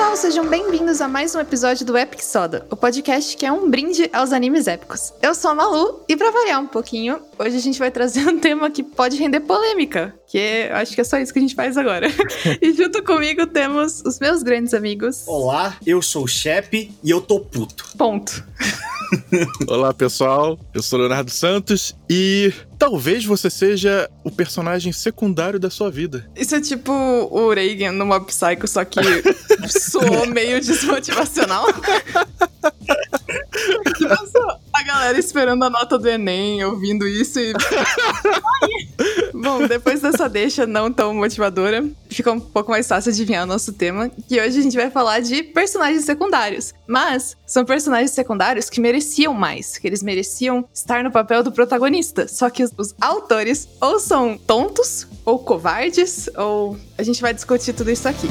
pessoal, sejam bem-vindos a mais um episódio do Epic Soda, o podcast que é um brinde aos animes épicos. Eu sou a Malu e para variar um pouquinho, hoje a gente vai trazer um tema que pode render polêmica, que eu acho que é só isso que a gente faz agora. e junto comigo temos os meus grandes amigos. Olá, eu sou o Shep e eu tô puto. Ponto. Olá, pessoal. Eu sou Leonardo Santos e talvez você seja o personagem secundário da sua vida. Isso é tipo o Reagan no Mob Psycho, só que soou meio desmotivacional. a galera esperando a nota do Enem, ouvindo isso e. Bom, depois dessa deixa não tão motivadora, fica um pouco mais fácil adivinhar o nosso tema, que hoje a gente vai falar de personagens secundários. Mas são personagens secundários que mereciam mais, que eles mereciam estar no papel do protagonista. Só que os, os autores ou são tontos, ou covardes, ou. A gente vai discutir tudo isso aqui.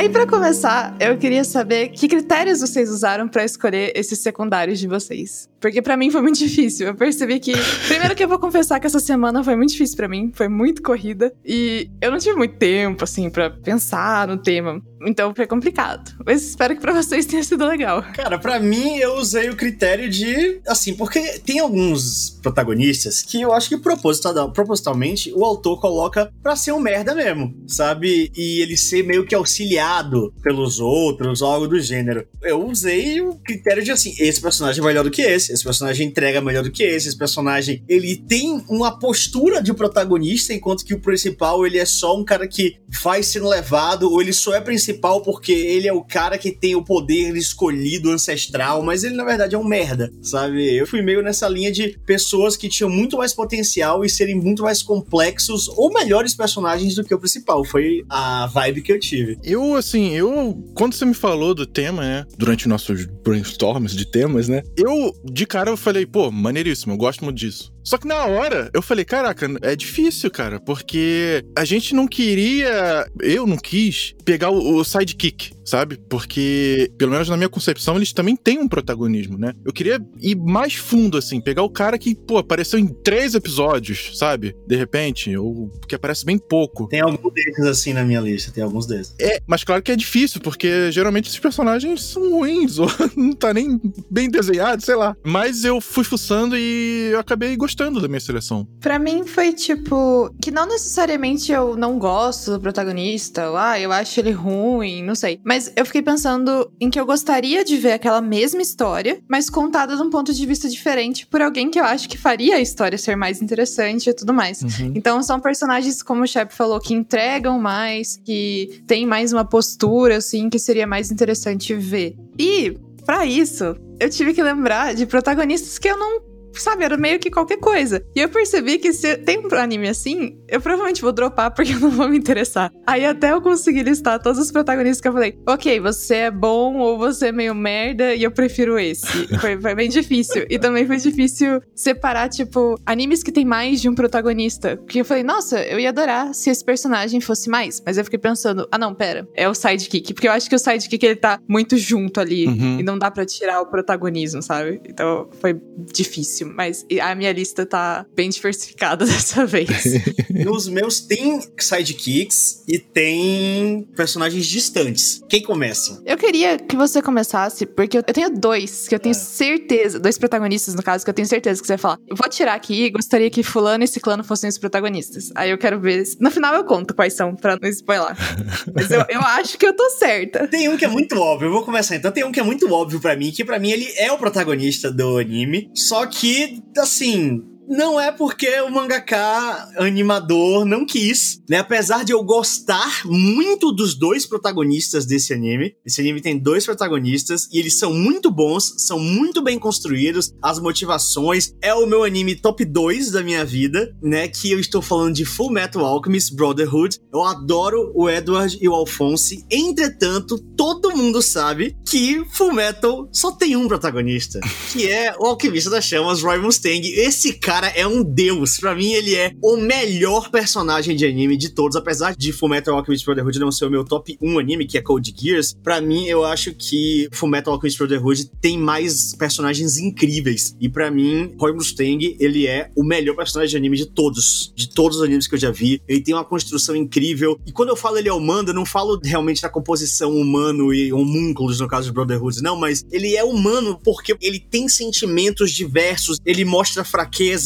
Aí, para começar, eu queria saber que critérios vocês usaram para escolher esses secundários de vocês. Porque para mim foi muito difícil. Eu percebi que. Primeiro que eu vou confessar que essa semana foi muito difícil para mim, foi muito corrida. E eu não tive muito tempo, assim, para pensar no tema. Então foi complicado. Mas espero que pra vocês tenha sido legal. Cara, para mim eu usei o critério de. Assim, porque tem alguns protagonistas que eu acho que proposital, propositalmente o autor coloca pra ser um merda mesmo, sabe? E ele ser meio que auxiliado pelos outros, algo do gênero. Eu usei o critério de assim: esse personagem é melhor do que esse esse personagem entrega melhor do que esse, esse personagem ele tem uma postura de protagonista, enquanto que o principal ele é só um cara que vai sendo levado, ou ele só é principal porque ele é o cara que tem o poder escolhido ancestral, mas ele na verdade é um merda, sabe? Eu fui meio nessa linha de pessoas que tinham muito mais potencial e serem muito mais complexos ou melhores personagens do que o principal. Foi a vibe que eu tive. Eu, assim, eu. Quando você me falou do tema, né? Durante nossos brainstorms de temas, né? Eu de cara eu falei, pô, maneiríssimo, eu gosto muito disso. Só que na hora eu falei, caraca, é difícil, cara, porque a gente não queria, eu não quis pegar o, o sidekick, sabe? Porque, pelo menos na minha concepção, eles também têm um protagonismo, né? Eu queria ir mais fundo, assim, pegar o cara que, pô, apareceu em três episódios, sabe? De repente, ou que aparece bem pouco. Tem alguns desses, assim, na minha lista, tem alguns desses. É, mas claro que é difícil, porque geralmente esses personagens são ruins, ou não tá nem bem desenhado, sei lá. Mas eu fui fuçando e eu acabei gostando da minha seleção. Para mim foi tipo que não necessariamente eu não gosto do protagonista, ou, ah, eu acho ele ruim, não sei. Mas eu fiquei pensando em que eu gostaria de ver aquela mesma história, mas contada de um ponto de vista diferente por alguém que eu acho que faria a história ser mais interessante e tudo mais. Uhum. Então são personagens, como o Shep falou, que entregam mais, que tem mais uma postura, assim, que seria mais interessante ver. E, para isso, eu tive que lembrar de protagonistas que eu não sabe, era meio que qualquer coisa. E eu percebi que se tem um anime assim, eu provavelmente vou dropar porque eu não vou me interessar. Aí até eu conseguir listar todos os protagonistas que eu falei, ok, você é bom ou você é meio merda e eu prefiro esse. Foi, foi bem difícil. E também foi difícil separar, tipo, animes que tem mais de um protagonista. Porque eu falei, nossa, eu ia adorar se esse personagem fosse mais. Mas eu fiquei pensando, ah não, pera, é o sidekick. Porque eu acho que o sidekick ele tá muito junto ali uhum. e não dá para tirar o protagonismo, sabe? Então foi difícil mas a minha lista tá bem diversificada dessa vez. Nos meus tem sidekicks e tem personagens distantes. Quem começa? Eu queria que você começasse, porque eu tenho dois que eu tenho é. certeza, dois protagonistas no caso, que eu tenho certeza que você vai falar. Eu vou tirar aqui e gostaria que fulano e ciclano fossem os protagonistas. Aí eu quero ver. No final eu conto quais são, pra não spoiler. Mas eu, eu acho que eu tô certa. Tem um que é muito óbvio, eu vou começar então. Tem um que é muito óbvio para mim, que para mim ele é o protagonista do anime, só que que, assim, não é porque o mangaka animador não quis, né? Apesar de eu gostar muito dos dois protagonistas desse anime. Esse anime tem dois protagonistas e eles são muito bons, são muito bem construídos, as motivações. É o meu anime top 2 da minha vida, né? Que eu estou falando de Full Metal Alchemist Brotherhood. Eu adoro o Edward e o Alphonse. Entretanto, todo mundo sabe que Full Metal só tem um protagonista, que é o alquimista das chamas, Roy Mustang. Esse cara cara é um deus. Pra mim, ele é o melhor personagem de anime de todos. Apesar de Fullmetal Alchemist Brotherhood não ser o meu top 1 anime, que é Code Geass, pra mim, eu acho que Fullmetal Alchemist Brotherhood tem mais personagens incríveis. E pra mim, Roy Mustang, ele é o melhor personagem de anime de todos. De todos os animes que eu já vi. Ele tem uma construção incrível. E quando eu falo ele é humano, eu não falo realmente da composição humano e homúnculos, no caso de Brotherhood, não, mas ele é humano porque ele tem sentimentos diversos, ele mostra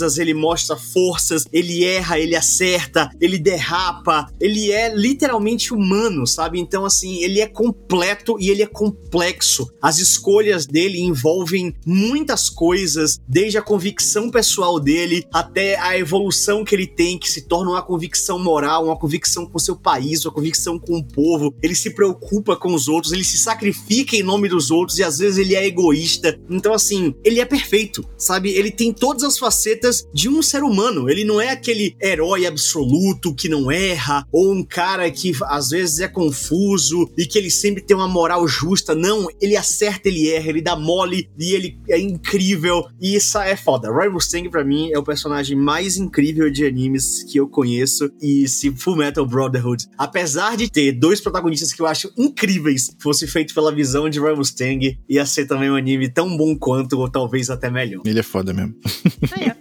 fraquezas, ele mostra forças, ele erra, ele acerta, ele derrapa, ele é literalmente humano, sabe? Então, assim, ele é completo e ele é complexo. As escolhas dele envolvem muitas coisas, desde a convicção pessoal dele até a evolução que ele tem, que se torna uma convicção moral, uma convicção com seu país, uma convicção com o povo. Ele se preocupa com os outros, ele se sacrifica em nome dos outros e às vezes ele é egoísta. Então, assim, ele é perfeito, sabe? Ele tem todas as facetas de um ser humano. Ele não é aquele herói absoluto que não erra, ou um cara que às vezes é confuso e que ele sempre tem uma moral justa. Não, ele acerta, ele erra, ele dá mole e ele é incrível. E isso é foda. Roy Mustang, pra mim, é o personagem mais incrível de animes que eu conheço. E se Full Metal Brotherhood, apesar de ter dois protagonistas que eu acho incríveis, fosse feito pela visão de Roy Mustang, ia ser também um anime tão bom quanto, ou talvez até melhor. Ele é foda mesmo.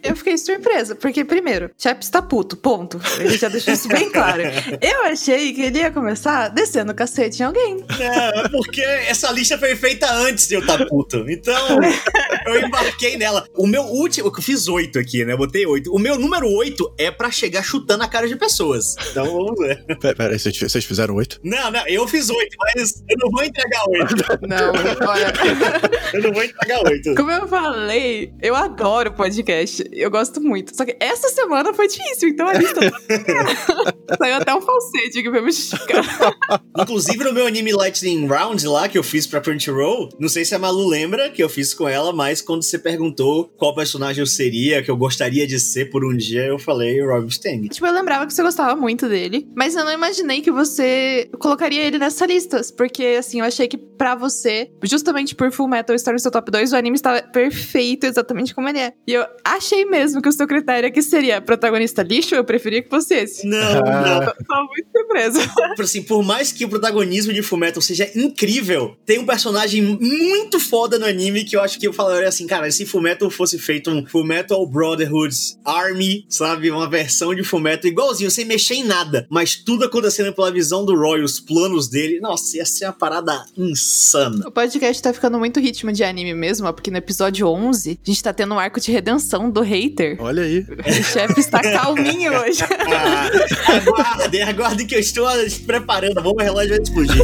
eu fiquei surpresa, porque primeiro, Chaps tá puto, ponto. Ele já deixou isso bem claro. Eu achei que ele ia começar descendo o cacete em alguém. É, porque essa lista foi feita antes de eu estar tá puto. Então, eu embarquei nela. O meu último, eu fiz oito aqui, né? Eu botei oito. O meu número oito é pra chegar chutando a cara de pessoas. Então, vamos ver. Pera, pera aí, vocês fizeram oito? Não, não, eu fiz oito, mas eu não vou entregar oito. Não, olha. eu não vou entregar oito. Como eu falei, eu adoro podcast. Eu gosto muito. Só que essa semana foi difícil, então a lista tá... Saiu até um falsete aqui pra me esticar. Inclusive no meu anime Lightning Round lá, que eu fiz pra Crunchyroll, não sei se a Malu lembra que eu fiz com ela, mas quando você perguntou qual personagem eu seria, que eu gostaria de ser por um dia, eu falei Rob Stang. Tipo, eu lembrava que você gostava muito dele, mas eu não imaginei que você colocaria ele nessa lista, porque assim, eu achei que pra você, justamente por Full Metal estar no seu top 2, o anime estava perfeito exatamente como ele é. E eu achei mesmo que o seu critério aqui seria protagonista lixo, eu preferia que fosse esse. Não, não. Tô muito surpresa. Assim, por mais que o protagonismo de Fullmetal seja incrível, tem um personagem muito foda no anime que eu acho que eu falaria assim, cara, se Fullmetal fosse feito um Fullmetal Brotherhood Army, sabe? Uma versão de Fullmetal igualzinho, sem mexer em nada, mas tudo acontecendo pela visão do Roy, os planos dele. Nossa, ia ser uma parada insana. O podcast tá ficando muito ritmo de anime mesmo, ó, porque no episódio 11 a gente tá tendo um arco de redenção do hater. Olha aí. O chefe está calminho hoje. ah, aguardem, aguardem que eu estou preparando. Vamos, o relógio vai explodir.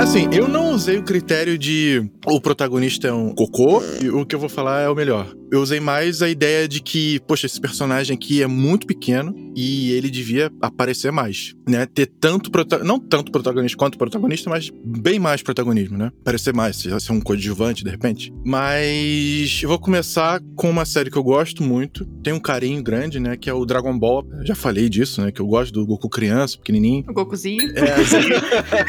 Assim, eu não usei o critério de o protagonista é um cocô e o que eu vou falar é o melhor. Eu usei mais a ideia de que, poxa, esse personagem aqui é muito pequeno e ele devia aparecer mais, né? Ter tanto não tanto protagonista quanto protagonista, mas bem mais protagonismo, né? Aparecer mais, ser um coadjuvante de repente. Mas eu vou começar com uma série que eu gosto muito, tem um carinho grande, né, que é o Dragon Ball. Eu já falei disso, né, que eu gosto do Goku criança, pequenininho. O Gokuzinho. É, assim.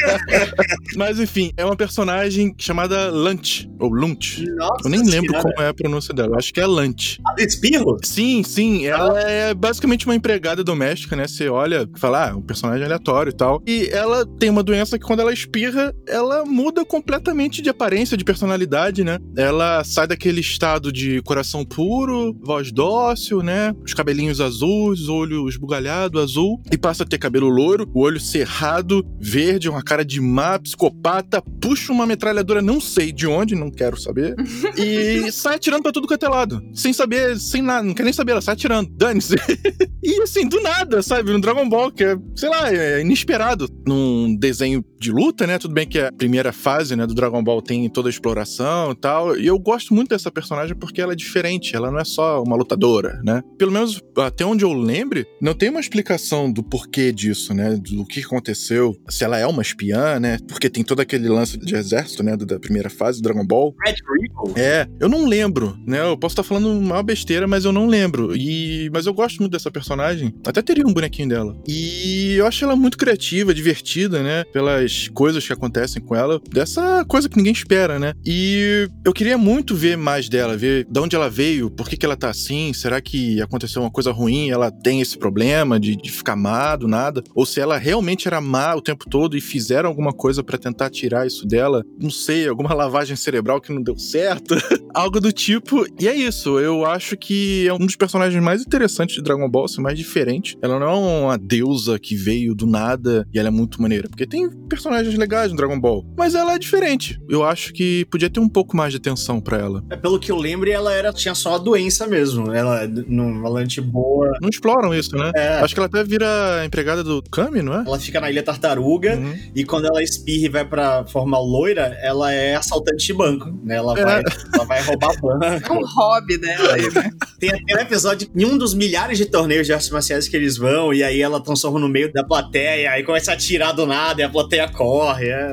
mas enfim, é uma personagem chamada Lunch ou Lunch. Nossa eu nem lembro como é a pronúncia dela. Eu acho que é Lunch. Ah, Espirro? Sim, sim. Ela é basicamente uma empregada doméstica, né? Você olha e fala, ah, um personagem aleatório e tal. E ela tem uma doença que quando ela espirra, ela muda completamente de aparência, de personalidade, né? Ela sai daquele estado de coração puro, voz dócil, né? Os cabelinhos azuis, olho esbugalhado, azul, e passa a ter cabelo loiro, o olho cerrado, verde, uma cara de má, psicopata, puxa uma metralhadora, não sei de onde, não quero saber, e sai atirando pra tudo quanto é lado. Sem saber, sem nada, não quer nem saber, ela sai atirando. Dane-se. e assim, do nada, sabe? No Dragon Ball, que é, sei lá, é inesperado. Num desenho de luta, né? Tudo bem que a primeira fase, né, do Dragon Ball tem toda a exploração e tal. E eu gosto muito dessa personagem porque ela é diferente. Ela não é só uma lutadora, né? Pelo menos até onde eu lembre, não tem uma explicação do porquê disso, né? Do que aconteceu. Se ela é uma espiã, né? Porque tem todo aquele lance de exército, né? Da primeira fase do Dragon Ball. Red Rico? É, eu não lembro, né? Eu posso estar falando uma besteira, mas eu não lembro. E mas eu gosto muito dessa personagem. Até teria um bonequinho dela. E eu acho ela muito criativa, divertida divertida, né? Pelas coisas que acontecem com ela, dessa coisa que ninguém espera, né? E eu queria muito ver mais dela, ver de onde ela veio, por que, que ela tá assim, será que aconteceu uma coisa ruim, ela tem esse problema de, de ficar má do nada, ou se ela realmente era má o tempo todo e fizeram alguma coisa para tentar tirar isso dela, não sei, alguma lavagem cerebral que não deu certo, algo do tipo. E é isso, eu acho que é um dos personagens mais interessantes de Dragon Ball, assim, mais diferente. Ela não é uma deusa que veio do nada e ela é muito maneira, porque tem personagens legais no Dragon Ball, mas ela é diferente. Eu acho que podia ter um pouco mais de atenção para ela. É, pelo que eu lembro, ela era tinha só a doença mesmo. Ela não valente boa. Não exploram isso, né? É. Acho que ela até vira empregada do Kami, não é? Ela fica na Ilha Tartaruga uhum. e quando ela espirra e vai pra forma loira, ela é assaltante de banco, né? Ela, é. vai, ela vai roubar banco. É um hobby dela aí, né? Tem até um episódio em um dos milhares de torneios de artes marciais que eles vão e aí ela transforma no meio da plateia, aí começa a atirar do nada e a plateia corre. É,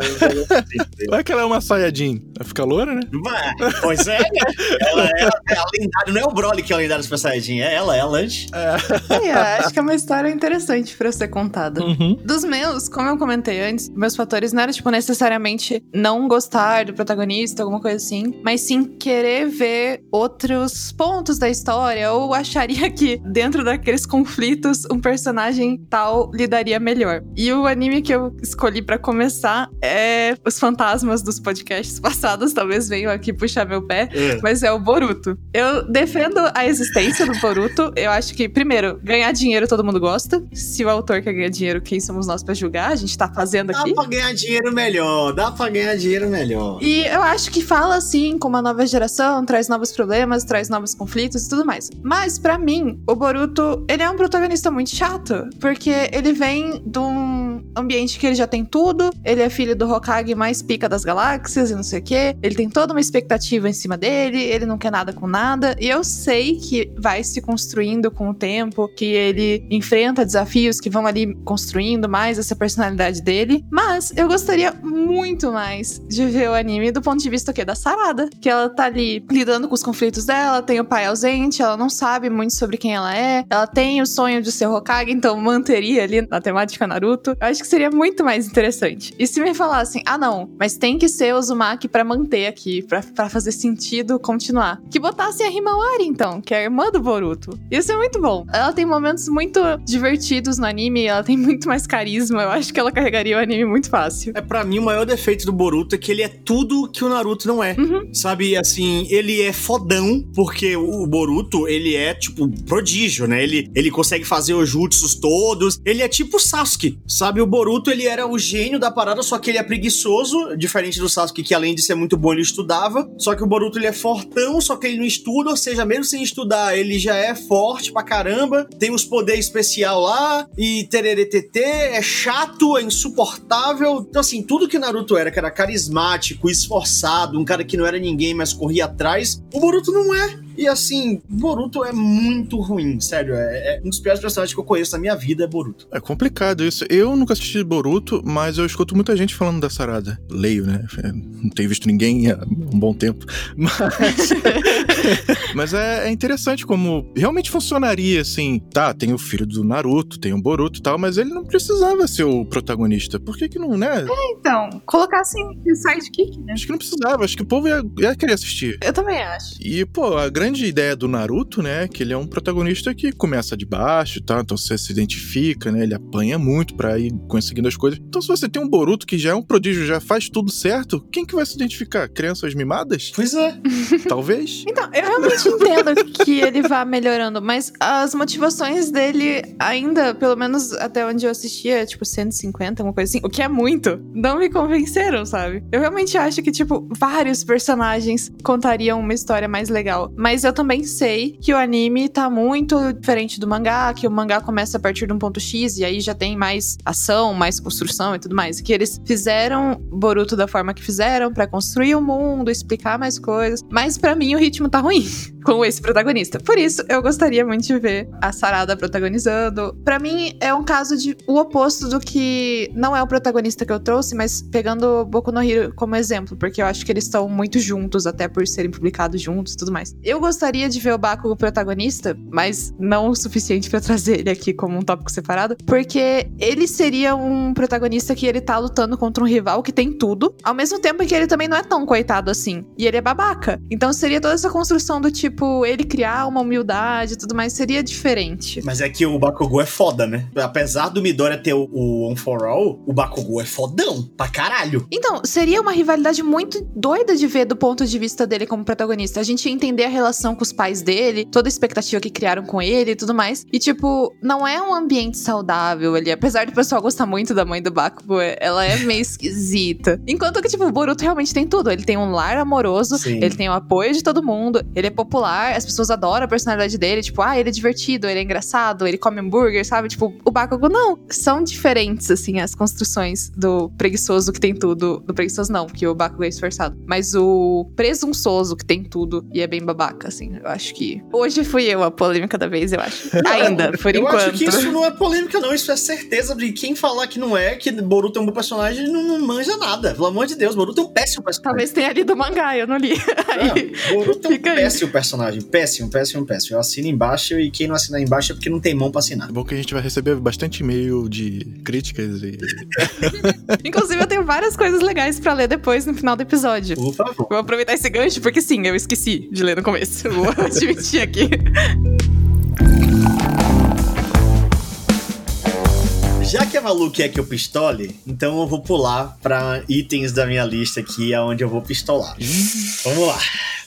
Vai que ela é uma Saiyajin. Vai ficar loura, né? Vai. Pois é, né? Ela é, é a lendária, não é o Broly que é o lendário Super Saiyajin, é ela, é a Lunch. É. é, acho que é uma história interessante pra ser contada. Uhum. Dos meus, como eu comentei antes, meus fatores não eram, tipo, necessariamente não gostar do protagonista, alguma coisa assim, mas sim querer ver outros pontos da história, ou acharia que dentro daqueles conflitos um personagem tal lidaria melhor. E o anime que eu escolhi para começar é Os Fantasmas dos podcasts passados, talvez venham aqui puxar meu pé, é. mas é o Boruto. Eu defendo a existência do Boruto. Eu acho que, primeiro, ganhar dinheiro todo mundo gosta. Se o autor quer ganhar dinheiro, quem somos nós para julgar? A gente tá fazendo aqui. Dá pra ganhar dinheiro melhor, dá pra ganhar dinheiro melhor. E eu acho que fala assim com uma nova geração, traz novos problemas, traz novos conflitos e tudo mais. Mas para mim, o Boruto, ele é um protagonista muito chato, porque ele vem de um ambiente que ele já tem tudo, ele é filho do Hokage mais pica das galáxias e não sei o quê. Ele tem toda uma expectativa em cima dele, ele não quer nada com nada. E eu sei que vai se construindo com o tempo, que ele enfrenta desafios que vão ali construindo mais essa personalidade dele. Mas eu gostaria muito mais de ver o anime do ponto de vista o quê? da Sarada. Que ela tá ali lidando com os conflitos dela, tem o pai ausente, ela não sabe muito sobre quem ela é, ela tem o sonho de ser Hokage, então manteria ali na temática Naruto. Eu acho que seria muito mais interessante. E se me falassem, ah não, mas tem que ser Uzumaki para manter aqui, para fazer sentido continuar. Que botassem a Himawari então, que é a irmã do Boruto. Isso é muito bom. Ela tem momentos muito divertidos no anime, ela tem muito mais carisma. Eu acho que ela carregaria o anime muito fácil. É para mim o maior defeito do Boruto é que ele é tudo que o Naruto não é. Uhum. Sabe, assim, ele é fodão porque o Boruto, ele é tipo prodígio, né? Ele ele consegue fazer os jutsus todos. Ele é tipo Sasuke, sabe? O Boruto, ele era o gênio da parada, só que ele é preguiçoso, diferente do Sasuke, que além de ser muito bom, ele estudava. Só que o Boruto, ele é fortão, só que ele não estuda, ou seja, mesmo sem estudar, ele já é forte pra caramba, tem os poderes especial lá, e tereretete, é chato, é insuportável. Então, assim, tudo que Naruto era, que era carismático, esforçado, um cara que não era ninguém, mas corria atrás, o Boruto não é. E assim, Boruto é muito ruim, sério. É, é, um dos piores personagens que eu conheço na minha vida é Boruto. É complicado isso. Eu nunca assisti Boruto, mas eu escuto muita gente falando da Sarada. Leio, né? É, não tenho visto ninguém há um bom tempo. Mas, mas é, é, interessante como realmente funcionaria assim. Tá, tem o filho do Naruto, tem o Boruto e tal, mas ele não precisava ser o protagonista. Por que que não, né? É, então, colocassem sidekick, né? Acho que não precisava, acho que o povo ia, ia querer assistir. Eu também acho. E, pô, a grande grande ideia do Naruto, né, que ele é um protagonista que começa de baixo e tal, então você se identifica, né, ele apanha muito para ir conseguindo as coisas. Então se você tem um Boruto que já é um prodígio, já faz tudo certo, quem que vai se identificar? Crianças mimadas? Pois é. Talvez. Então, eu realmente entendo que ele vá melhorando, mas as motivações dele ainda, pelo menos até onde eu assistia, tipo 150, uma coisa assim, o que é muito, não me convenceram, sabe? Eu realmente acho que, tipo, vários personagens contariam uma história mais legal, mas mas eu também sei que o anime tá muito diferente do mangá, que o mangá começa a partir de um ponto X e aí já tem mais ação, mais construção e tudo mais. Que eles fizeram Boruto da forma que fizeram para construir o mundo, explicar mais coisas. Mas para mim o ritmo tá ruim com esse protagonista. Por isso, eu gostaria muito de ver a Sarada protagonizando. Para mim, é um caso de o oposto do que não é o protagonista que eu trouxe, mas pegando Boku no Hero como exemplo, porque eu acho que eles estão muito juntos, até por serem publicados juntos e tudo mais. Eu gostaria de ver o Bakugo protagonista, mas não o suficiente para trazer ele aqui como um tópico separado, porque ele seria um protagonista que ele tá lutando contra um rival que tem tudo, ao mesmo tempo que ele também não é tão coitado assim. E ele é babaca. Então seria toda essa construção do tipo, ele criar uma humildade e tudo mais, seria diferente. Mas é que o Bakugou é foda, né? Apesar do Midoriya ter o, o One for All, o Bakugou é fodão pra caralho. Então, seria uma rivalidade muito doida de ver do ponto de vista dele como protagonista. A gente ia entender a relação com os pais dele, toda a expectativa que criaram com ele e tudo mais. E, tipo, não é um ambiente saudável ali. Apesar do pessoal gostar muito da mãe do Bakugo, ela é meio esquisita. Enquanto que, tipo, o Boruto realmente tem tudo. Ele tem um lar amoroso, Sim. ele tem o apoio de todo mundo, ele é popular, as pessoas adoram a personalidade dele. Tipo, ah, ele é divertido, ele é engraçado, ele come hambúrguer, sabe? Tipo, o Bakugo não. São diferentes, assim, as construções do preguiçoso que tem tudo. Do preguiçoso não, porque o Bakugo é esforçado. Mas o presunçoso que tem tudo e é bem babaca, assim. Eu acho que. Hoje fui eu a polêmica da vez, eu acho. Ainda, por eu enquanto. Eu acho que isso não é polêmica, não. Isso é certeza de quem falar que não é, que Boruto é um bom personagem, não, não manja nada. Pelo amor de Deus, Boruto é um péssimo personagem. Talvez tenha lido o mangá, eu não li. Aí, não, Boruto é um péssimo aí. personagem. Péssimo, péssimo, péssimo. Eu assino embaixo e quem não assinar embaixo é porque não tem mão pra assinar. É bom que a gente vai receber bastante e-mail de críticas e. Inclusive, eu tenho várias coisas legais para ler depois no final do episódio. Por favor. Vou aproveitar esse gancho, porque sim, eu esqueci de ler no começo. Vou admitir aqui. Já que a Malu quer que eu pistole, então eu vou pular para itens da minha lista aqui, aonde eu vou pistolar. Vamos lá.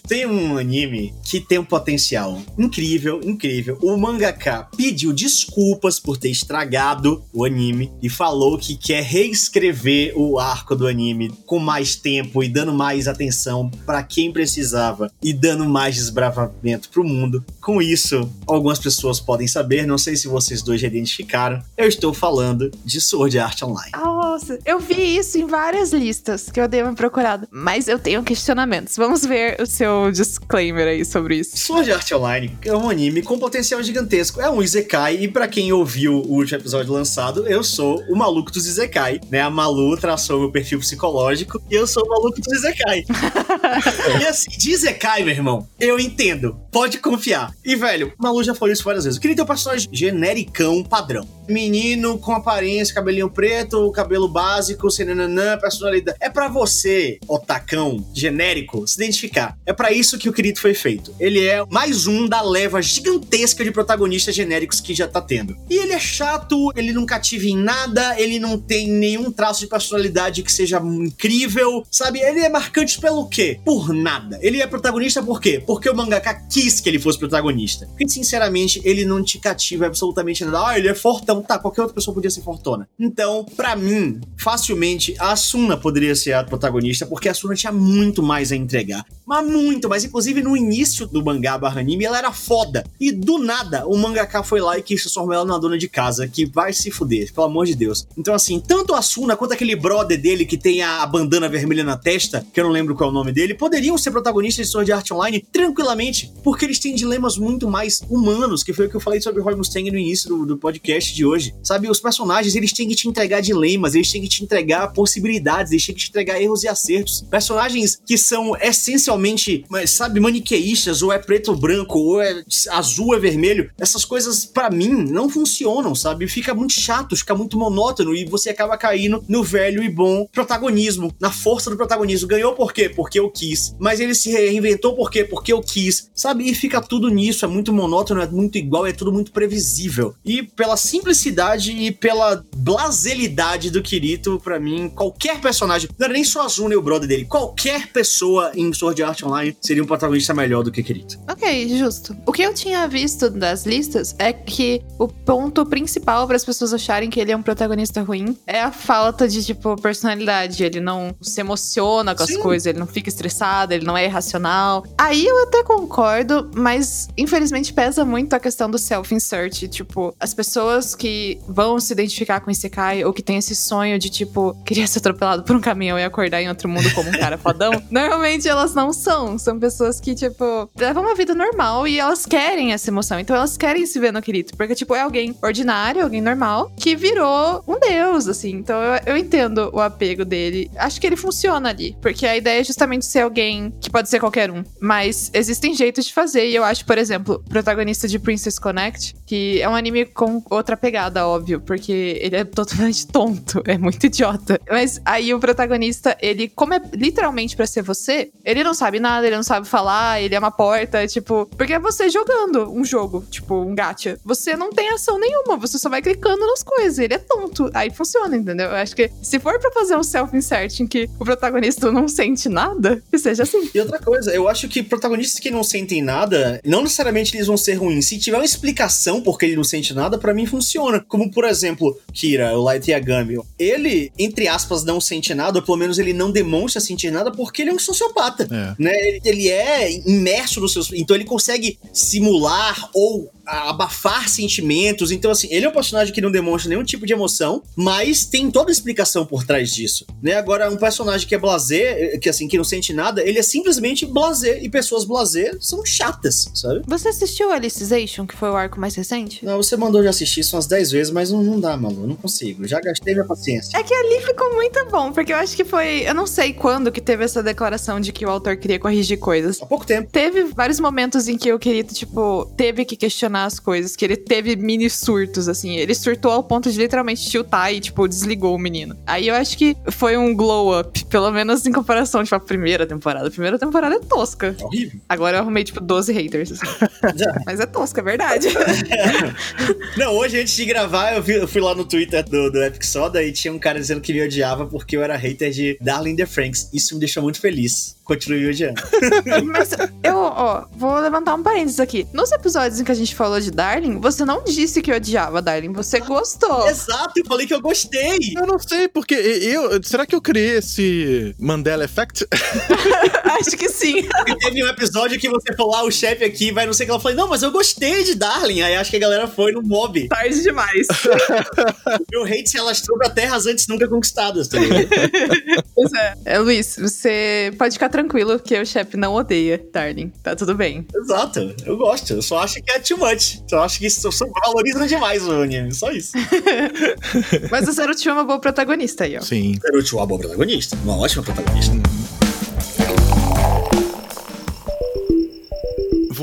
Tem um anime que tem um potencial incrível, incrível. O mangaka pediu desculpas por ter estragado o anime e falou que quer reescrever o arco do anime com mais tempo e dando mais atenção para quem precisava e dando mais desbravamento pro mundo. Com isso, algumas pessoas podem saber, não sei se vocês dois já identificaram, eu estou falando de Sword Art Online. Nossa, eu vi isso em várias listas que eu dei uma procurada, mas eu tenho questionamentos. Vamos ver o seu disclaimer aí sobre isso. Sword Art Online é um anime com potencial gigantesco. É um Isekai, e para quem ouviu o último episódio lançado, eu sou o maluco dos Isekai, né? A Malu traçou meu perfil psicológico e eu sou o maluco dos Isekai. e assim, de Isekai, meu irmão, eu entendo. Pode confiar. E, velho, Malu já falou isso várias vezes. Eu queria ter um personagem genericão padrão. Menino com aparência, cabelinho preto, cabelo básico, nananã, personalidade. É para você, otacão, genérico, se identificar. É para isso que o Kirito foi feito. Ele é mais um da leva gigantesca de protagonistas genéricos que já tá tendo. E ele é chato, ele não cativa em nada, ele não tem nenhum traço de personalidade que seja incrível, sabe? Ele é marcante pelo quê? Por nada. Ele é protagonista por quê? Porque o mangaka quis que ele fosse protagonista. Porque, sinceramente, ele não te cativa absolutamente nada. Ah, ele é fortão. Tá, qualquer outra pessoa podia ser fortuna. Então, para mim, facilmente, a Asuna poderia ser a protagonista, porque a Asuna tinha muito mais a entregar. Mas muito, mas inclusive no início do mangá barra anime ela era foda. E do nada o mangaka foi lá e quis transformar ela numa dona de casa, que vai se fuder, pelo amor de Deus. Então assim, tanto a Suna quanto aquele brother dele que tem a bandana vermelha na testa, que eu não lembro qual é o nome dele, poderiam ser protagonistas de Sword Art Online tranquilamente, porque eles têm dilemas muito mais humanos, que foi o que eu falei sobre Roy Mustang no início do, do podcast de hoje. Sabe, os personagens, eles têm que te entregar dilemas, eles têm que te entregar possibilidades, eles têm que te entregar erros e acertos. Personagens que são essencialmente mas sabe, maniqueístas, ou é preto ou branco, ou é azul é vermelho. Essas coisas, para mim, não funcionam, sabe? Fica muito chato, fica muito monótono e você acaba caindo no velho e bom protagonismo, na força do protagonismo. Ganhou por quê? Porque eu quis. Mas ele se reinventou por quê? Porque eu quis. Sabe? E fica tudo nisso, é muito monótono, é muito igual, é tudo muito previsível. E pela simplicidade e pela blaselidade do Kirito, para mim, qualquer personagem, não era nem só Azuna e o brother dele, qualquer pessoa em Sword Art Online seria um protagonista melhor do que Kirito. Ok, justo. O que eu tinha visto das listas é que o ponto principal para as pessoas acharem que ele é um protagonista ruim é a falta de, tipo, personalidade. Ele não se emociona com Sim. as coisas, ele não fica estressado, ele não é irracional. Aí eu até concordo, mas infelizmente pesa muito a questão do self-insert. Tipo, as pessoas que vão se identificar com esse Isekai ou que tem esse sonho de, tipo, queria ser atropelado por um caminhão e acordar em outro mundo como um cara fodão, normalmente elas não são. São pessoas que, tipo, levam uma vida normal e elas querem essa emoção. Então elas querem se ver no Kirito. Porque, tipo, é alguém ordinário, alguém normal, que virou um deus, assim. Então eu, eu entendo o apego dele. Acho que ele funciona ali. Porque a ideia é justamente ser alguém que pode ser qualquer um. Mas existem jeitos de fazer. E eu acho, por exemplo, o protagonista de Princess Connect, que é um anime com outra pegada, óbvio. Porque ele é totalmente tonto. É muito idiota. Mas aí o protagonista, ele, como é literalmente para ser você, ele não sabe nada, ele não sabe falar, ele é uma porta, tipo. Porque é você jogando um jogo, tipo, um gacha. Você não tem ação nenhuma, você só vai clicando nas coisas. Ele é tonto. Aí funciona, entendeu? Eu acho que se for para fazer um self-insert em que o protagonista não sente nada, que seja assim. E outra coisa, eu acho que protagonistas que não sentem nada, não necessariamente eles vão ser ruins. Se tiver uma explicação por que ele não sente nada, para mim funciona. Como, por exemplo, Kira, o Light Yagami. Ele, entre aspas, não sente nada, ou pelo menos ele não demonstra sentir nada porque ele é um sociopata. É. Né? Ele, é imerso nos seus. Então ele consegue simular ou abafar sentimentos. Então, assim, ele é um personagem que não demonstra nenhum tipo de emoção, mas tem toda a explicação por trás disso. Né? Agora, um personagem que é blazer, que assim, que não sente nada, ele é simplesmente blazer. E pessoas blazer são chatas, sabe? Você assistiu Alicization, que foi o arco mais recente? Não, você mandou já assistir isso umas 10 vezes, mas não, não dá, mano. Eu não consigo. Já gastei minha paciência. É que ali ficou muito bom, porque eu acho que foi. Eu não sei quando que teve essa declaração de que o autor queria corrigir coisas. Há pouco tempo. Teve vários momentos em que o querido, tipo, teve que questionar questionar as coisas, que ele teve mini surtos, assim. Ele surtou ao ponto de literalmente tiltar e, tipo, desligou o menino. Aí eu acho que foi um glow up, pelo menos em comparação, tipo, a primeira temporada. A primeira temporada é tosca. Horrível. Agora eu arrumei, tipo, 12 haters, assim. Mas é tosca, é verdade. Não, hoje antes de gravar, eu, vi, eu, fui lá no Twitter do, do Epic Soda e tinha um cara dizendo que me odiava porque eu era hater de Darling the Franks. Isso me deixou muito feliz. Continue odiando. Mas eu, ó, vou levantar um parênteses aqui. Nos episódios em que a gente falou de Darling, você não disse que odiava Darling, você gostou. Exato, eu falei que eu gostei. Eu não sei, porque eu. Será que eu criei esse Mandela Effect? Acho que sim. E teve um episódio que você falou, ah, o chefe aqui vai não sei o que. Ela falou, não, mas eu gostei de Darling. Aí acho que a galera foi no mob. Tarde demais. Meu hate se alastrou pra terras antes nunca conquistadas, tá Pois é. é. Luiz, você pode ficar tranquilo que o chefe não odeia Darling. Tá tudo bem. Exato. Eu gosto. Eu só acho que é too much. Só acho que isso valoriza demais o anime. Só isso. Mas o Zeruchi é uma boa protagonista aí, ó. Sim. Zeruchi é uma boa protagonista. Uma ótima protagonista.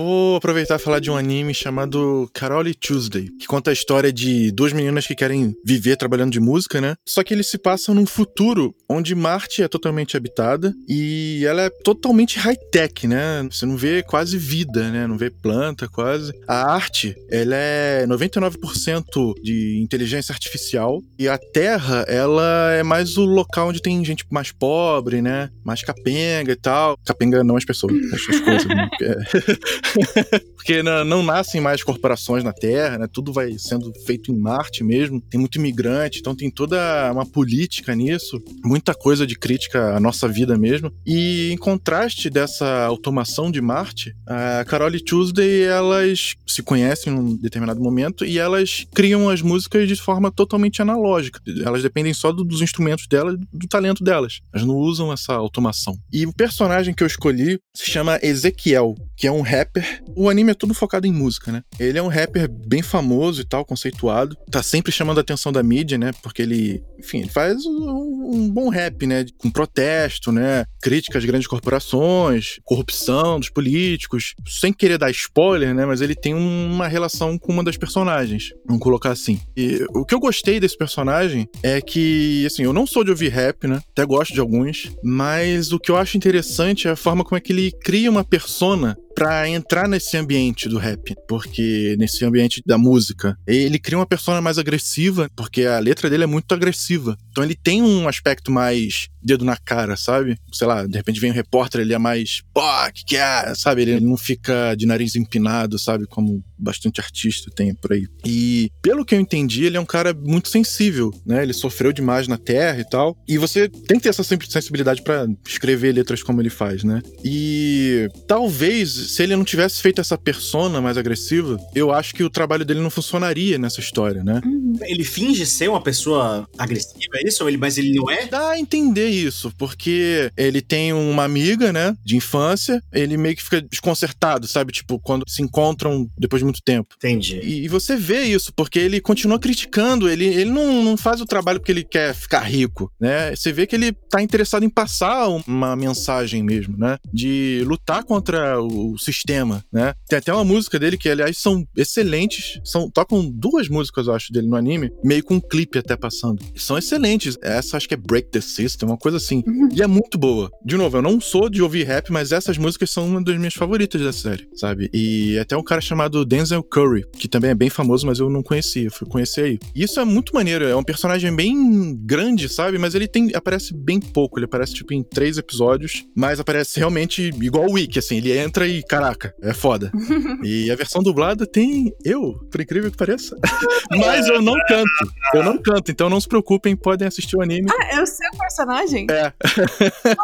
Vou aproveitar e falar de um anime chamado Carole Tuesday, que conta a história de duas meninas que querem viver trabalhando de música, né? Só que ele se passa num futuro onde Marte é totalmente habitada e ela é totalmente high-tech, né? Você não vê quase vida, né? Não vê planta quase. A arte, ela é 99% de inteligência artificial e a Terra, ela é mais o local onde tem gente mais pobre, né? Mais capenga e tal. Capenga não as pessoas, as coisas. Né? Porque não, não, nascem mais corporações na Terra, né? Tudo vai sendo feito em Marte mesmo. Tem muito imigrante, então tem toda uma política nisso, muita coisa de crítica à nossa vida mesmo. E em contraste dessa automação de Marte, a Carol e Tuesday, elas se conhecem num determinado momento e elas criam as músicas de forma totalmente analógica. Elas dependem só do, dos instrumentos delas, do talento delas. Elas não usam essa automação. E o personagem que eu escolhi se chama Ezequiel, que é um rap rapper. O anime é tudo focado em música, né? Ele é um rapper bem famoso e tal, conceituado. Tá sempre chamando a atenção da mídia, né? Porque ele, enfim, ele faz um, um bom rap, né? Com protesto, né? Crítica às grandes corporações, corrupção dos políticos. Sem querer dar spoiler, né? Mas ele tem uma relação com uma das personagens. Vamos colocar assim. E o que eu gostei desse personagem é que, assim, eu não sou de ouvir rap, né? Até gosto de alguns. Mas o que eu acho interessante é a forma como é que ele cria uma persona para entrar nesse ambiente do rap, porque nesse ambiente da música, ele cria uma persona mais agressiva, porque a letra dele é muito agressiva. Então ele tem um aspecto mais dedo na cara, sabe? Sei lá, de repente vem um repórter, ele é mais, pô, que que é? Sabe? Ele não fica de nariz empinado, sabe? Como bastante artista tem por aí. E pelo que eu entendi, ele é um cara muito sensível, né? Ele sofreu demais na Terra e tal. E você tem que ter essa sensibilidade para escrever letras como ele faz, né? E talvez se ele não tivesse feito essa persona mais agressiva, eu acho que o trabalho dele não funcionaria nessa história, né? Uhum. Ele finge ser uma pessoa agressiva, é isso? Ele, mas ele não é? Dá a entender isso, porque ele tem uma amiga, né, de infância, ele meio que fica desconcertado, sabe? Tipo, quando se encontram depois de muito tempo. Entendi. E, e você vê isso, porque ele continua criticando, ele, ele não, não faz o trabalho porque ele quer ficar rico, né? Você vê que ele tá interessado em passar uma mensagem mesmo, né? De lutar contra o, o sistema, né? Tem até uma música dele que, aliás, são excelentes, são tocam duas músicas, eu acho, dele no anime, meio com um clipe até passando. São excelentes. Essa acho que é Break the System, uma coisa assim. Uhum. E é muito boa. De novo, eu não sou de ouvir rap, mas essas músicas são uma das minhas favoritas da série, sabe? E até um cara chamado Denzel Curry, que também é bem famoso, mas eu não conhecia, fui conhecer aí. E isso é muito maneiro, é um personagem bem grande, sabe? Mas ele tem aparece bem pouco, ele aparece tipo em três episódios, mas aparece realmente igual o Wiki, assim, ele entra e caraca, é foda. e a versão dublada tem eu, por incrível que pareça. mas eu não canto, eu não canto, então não se preocupem, podem assistir o anime. Ah, é o seu personagem? É.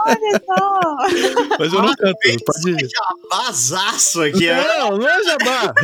Olha só! Mas eu não canto, pode. Jabazaço aqui, é. Não, não é jabá.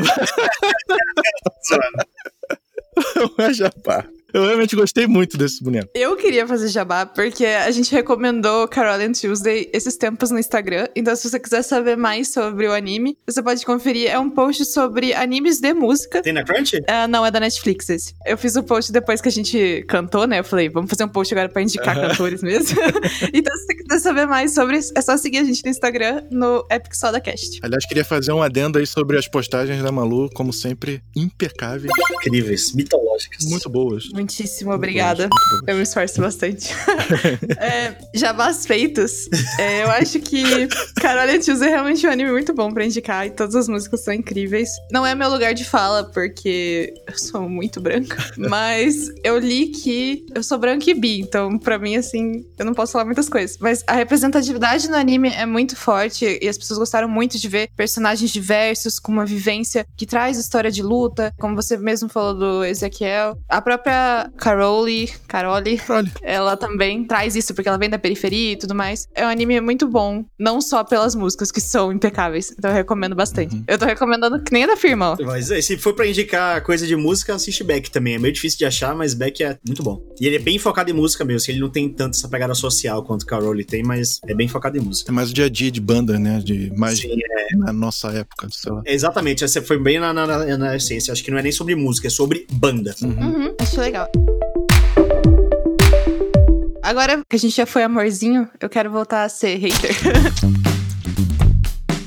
não é jabá. Eu realmente gostei muito desse boneco. Eu queria fazer jabá porque a gente recomendou Carol and Tuesday esses tempos no Instagram. Então, se você quiser saber mais sobre o anime, você pode conferir. É um post sobre animes de música. Tem na Crunch? Ah, não, é da Netflix esse. Eu fiz o post depois que a gente cantou, né? Eu falei, vamos fazer um post agora pra indicar cantores mesmo. então, se você quiser saber mais sobre isso, é só seguir a gente no Instagram, no Epic Soda Cast. Aliás, queria fazer um adendo aí sobre as postagens da Malu, como sempre, impecáveis, Incríveis, mitológicas. muito boas. Muitíssimo obrigada. Eu me esforço bastante. é, jabás feitos. É, eu acho que Carol and Tuesday é realmente um anime muito bom pra indicar e todas as músicas são incríveis. Não é meu lugar de fala, porque eu sou muito branca, mas eu li que eu sou branca e bi, então pra mim, assim, eu não posso falar muitas coisas. Mas a representatividade no anime é muito forte e as pessoas gostaram muito de ver personagens diversos com uma vivência que traz história de luta, como você mesmo falou do Ezequiel. A própria Caroli, Caroli, Olha, ela também traz isso, porque ela vem da periferia e tudo mais. É um anime muito bom, não só pelas músicas, que são impecáveis. Então eu recomendo bastante. Uhum. Eu tô recomendando que nem a da firma, ó. Mas é, se for pra indicar coisa de música, assiste Beck também. É meio difícil de achar, mas Beck é muito bom. E ele é bem focado em música mesmo. Ele não tem tanto essa pegada social quanto o Caroli tem, mas é bem focado em música. é mais o dia a dia de banda, né? De mais Sim, é, na nossa época, sei lá. exatamente. Essa foi bem na, na, na- na essência. Acho que não é nem sobre música, é sobre banda. Uhum. Uhum, acho legal. Agora que a gente já foi amorzinho, eu quero voltar a ser hater.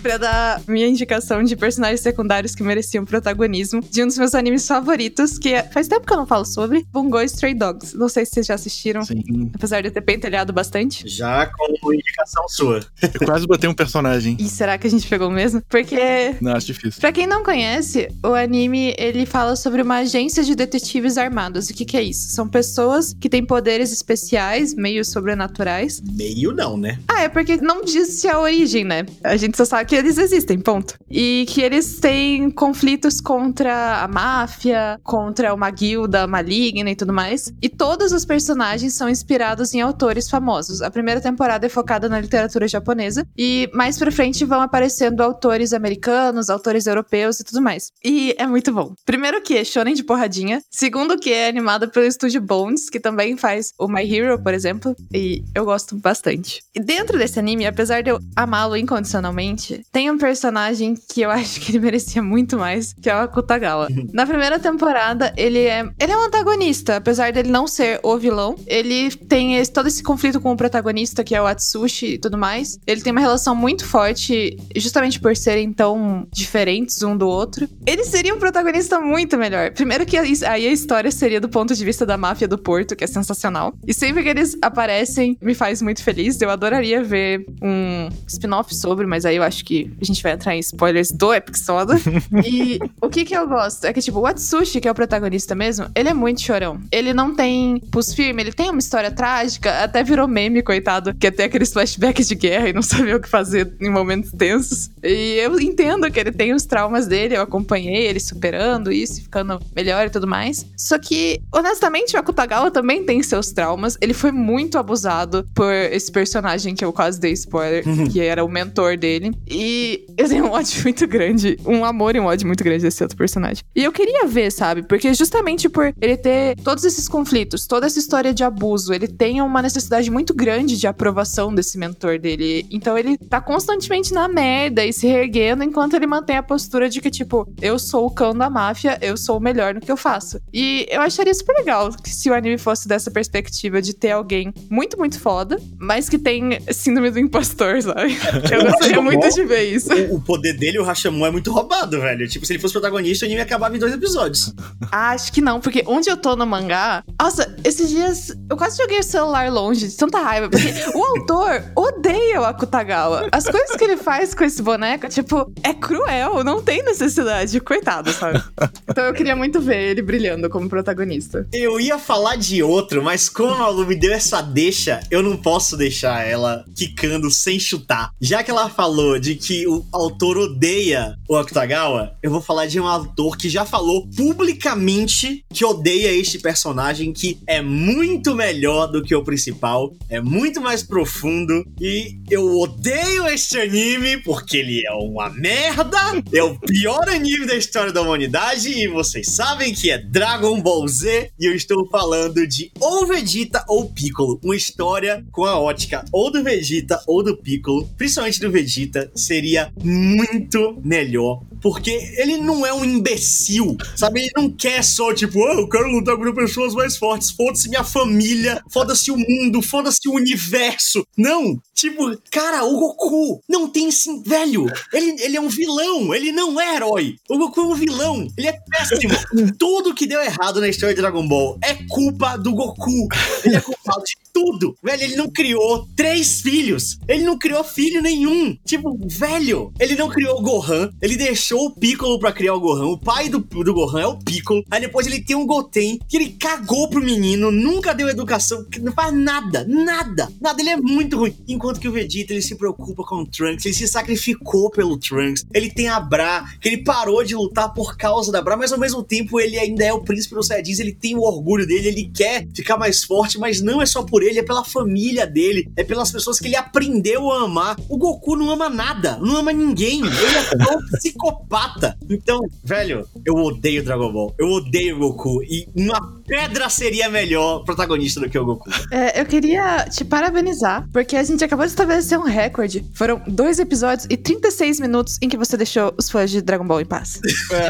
pra dar minha indicação de personagens secundários que mereciam protagonismo de um dos meus animes favoritos, que é- faz tempo que eu não falo sobre, Bungo Stray Dogs. Não sei se vocês já assistiram, Sim. apesar de eu ter pentelhado bastante. Já com indicação sua. Eu quase botei um personagem. E será que a gente pegou mesmo? Porque Não, acho difícil. Pra quem não conhece, o anime ele fala sobre uma agência de detetives armados. O que, que é isso? São pessoas que têm poderes especiais, meio sobrenaturais. Meio não, né? Ah, é porque não disse a origem, né? A gente só sabe que eles existem, ponto. E que eles têm conflitos contra a máfia, contra uma guilda maligna e tudo mais. E todos os personagens são inspirados em autores famosos. A primeira temporada é focada na literatura japonesa e mais pra frente vão aparecendo autores americanos, autores europeus e tudo mais. E é muito bom. Primeiro que é shonen de porradinha, segundo que é animado pelo estúdio Bones, que também faz o My Hero, por exemplo, e eu gosto bastante. E dentro desse anime, apesar de eu amá-lo incondicionalmente, tem um personagem que eu acho que ele merecia muito mais, que é o Akutagawa. Na primeira temporada, ele é ele é um antagonista, apesar dele não ser o vilão. Ele tem esse- todo esse conflito com o protagonista, que é o Atsushi e tudo mais. Ele tem uma relação muito forte, justamente por serem tão diferentes um do outro. Ele seria um protagonista muito melhor. Primeiro que aí a história seria do ponto de vista da máfia do Porto, que é sensacional. E sempre que eles aparecem, me faz muito feliz. Eu adoraria ver um spin-off sobre, mas aí eu acho que a gente vai entrar em spoilers do Epic Soda. e o que que eu gosto é que, tipo, o Atsushi, que é o protagonista mesmo, ele é muito chorão. Ele não tem pus firme, ele tem uma história trágica, até virou meme, coitado, que até aqueles flashbacks de guerra e não sabia o que fazer em momentos tensos. E eu entendo que ele tem os traumas dele, eu acompanhei ele superando isso, ficando melhor e tudo mais. Só que, honestamente, o Akutagawa também tem seus traumas. Ele foi muito abusado por esse personagem que eu quase dei spoiler, que era o mentor dele. E E eu tenho um ódio muito grande, um amor e um ódio muito grande desse outro personagem. E eu queria ver, sabe? Porque justamente por ele ter todos esses conflitos, toda essa história de abuso, ele tem uma necessidade muito grande de aprovação desse mentor dele. Então ele tá constantemente na merda e se reerguendo enquanto ele mantém a postura de que, tipo, eu sou o cão da máfia, eu sou o melhor no que eu faço. E eu acharia super legal se o anime fosse dessa perspectiva de ter alguém muito, muito foda, mas que tem síndrome do impostor, sabe? Eu gostaria muito de ver isso. O, o poder dele, o Rashomon, é muito roubado, velho. Tipo, se ele fosse protagonista, o anime acabava em dois episódios. Ah, acho que não, porque onde eu tô no mangá. Nossa, esses dias eu quase joguei o celular longe de tanta raiva, porque o autor odeia o Akutagawa. As coisas que ele faz com esse boneco, tipo, é cruel, não tem necessidade. Coitado, sabe? Então eu queria muito ver ele brilhando como protagonista. Eu ia falar de outro, mas como a Malu me deu essa deixa, eu não posso deixar ela quicando sem chutar. Já que ela falou de que o autor odeia o Akutagawa, eu vou falar de um autor que já falou publicamente que odeia este personagem, que é muito melhor do que o principal, é muito mais profundo e eu odeio este anime porque ele é uma merda, é o pior anime da história da humanidade e vocês sabem que é Dragon Ball Z e eu estou falando de ou Vegeta ou Piccolo, uma história com a ótica ou do Vegeta ou do Piccolo, principalmente do Vegeta, seria muito melhor porque ele não é um imbecil, sabe? Ele não quer só, tipo, ah, eu quero lutar contra pessoas mais fortes. Foda-se minha família, foda-se o mundo, foda-se o universo. Não! Tipo, cara, o Goku não tem sim. Velho, ele, ele é um vilão, ele não é herói. O Goku é um vilão, ele é péssimo. tudo que deu errado na história de Dragon Ball é culpa do Goku. Ele é culpado de tudo. Velho, ele não criou três filhos. Ele não criou filho nenhum. Tipo, velho, ele não criou Gohan, ele deixou deixou o Piccolo pra criar o Gohan. O pai do, do Gohan é o Piccolo. Aí depois ele tem um Goten que ele cagou pro menino, nunca deu educação, não faz nada, nada, nada. Ele é muito ruim. Enquanto que o Vegeta ele se preocupa com o Trunks, ele se sacrificou pelo Trunks. Ele tem a Bra, que ele parou de lutar por causa da Bra, mas ao mesmo tempo ele ainda é o príncipe dos Saiyajins, ele tem o orgulho dele, ele quer ficar mais forte, mas não é só por ele, é pela família dele, é pelas pessoas que ele aprendeu a amar. O Goku não ama nada, não ama ninguém. Ele é um psicopata psicopata. Então, velho, eu odeio Dragon Ball. Eu odeio o Goku. E uma pedra seria melhor protagonista do que o Goku. É, eu queria te parabenizar, porque a gente acabou de estabelecer um recorde. Foram dois episódios e 36 minutos em que você deixou os fãs de Dragon Ball em paz. É.